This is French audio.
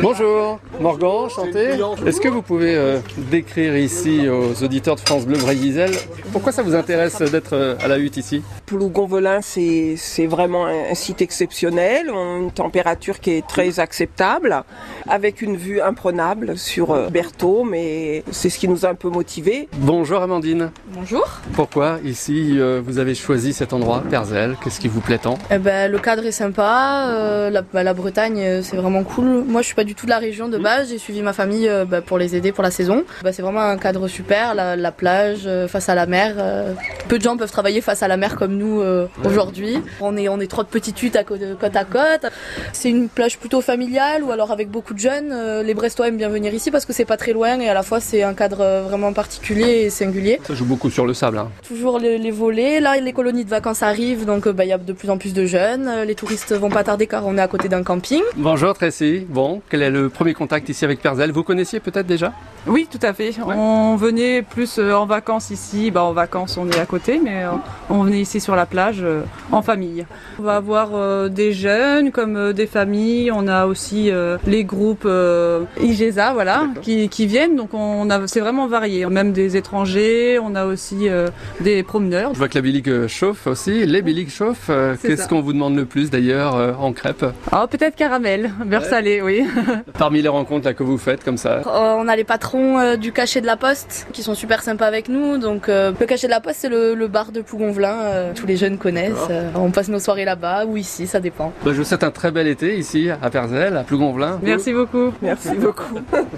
Bonjour, Morgan, enchanté. Est-ce que vous pouvez euh, décrire ici aux auditeurs de France Bleu Brésil pourquoi ça vous intéresse d'être euh, à la hutte ici? Plougonvelin, c'est c'est vraiment un, site exceptionnel, une température qui est très acceptable, avec une vue imprenable sur euh, Berthaud, mais c'est ce qui nous a un peu motivés. Bonjour Amandine. Bonjour. Pourquoi ici vous avez choisi cet endroit, Perzel? Qu'est-ce qui vous plaît tant? Eh ben, le cadre est sympa, euh, la, bah, la Bretagne c'est vraiment cool. Moi je suis pas du tout de la région de base, j'ai suivi ma famille euh, bah, pour les aider pour la saison. Bah, c'est vraiment un cadre super, la, la plage euh, face à la mer. euh, peu de gens peuvent travailler face à la mer comme nous euh, aujourd'hui. On est, on est trois petites huttes à côte, côte à côte. C'est une plage plutôt familiale ou alors avec beaucoup de jeunes. Les Brestois aiment bien venir ici parce que c'est pas très loin et à la fois c'est un cadre vraiment particulier et singulier. Ça joue beaucoup sur le sable. hein. Toujours les, les volets. Là, les colonies de vacances arrivent, donc bah, il y a de plus en plus de jeunes. Les touristes vont pas tarder car on est à côté d'un camping. Bonjour Tracy. Bon, quel est le premier contact ici avec Perzel? Vous connaissiez peut-être déjà? Oui, tout à fait. On venait plus euh, en vacances ici. Bah, en vacances, on est à côté, mais euh, on venait ici sur la plage euh, en famille. On va avoir euh, des jeunes comme euh, des familles. On a aussi euh, les groupes euh, IGESA, voilà, qui, qui viennent. Donc on a, c'est vraiment varié. Même des étrangers. On a aussi euh, des promeneurs. Je vois que la bilique chauffe aussi. Les biliques chauffent. Euh, Qu'est-ce ça. qu'on vous demande le plus d'ailleurs euh, en crêpe? Ah, peut-être caramel, beurre salé, oui. Parmi les rencontres là, que vous faites comme ça? Euh, on a les patrons euh, du cachet de la poste qui sont super sympas avec nous. Donc euh, le cachet de la poste c'est le, le bar de Plougonvelin. euh, tous les jeunes connaissent. Euh, on passe nos soirées là-bas ou ici, ça dépend. Bah, Je vous souhaite un très bel été ici à Perzel, à Plougonvelin. Merci beaucoup. Merci beaucoup.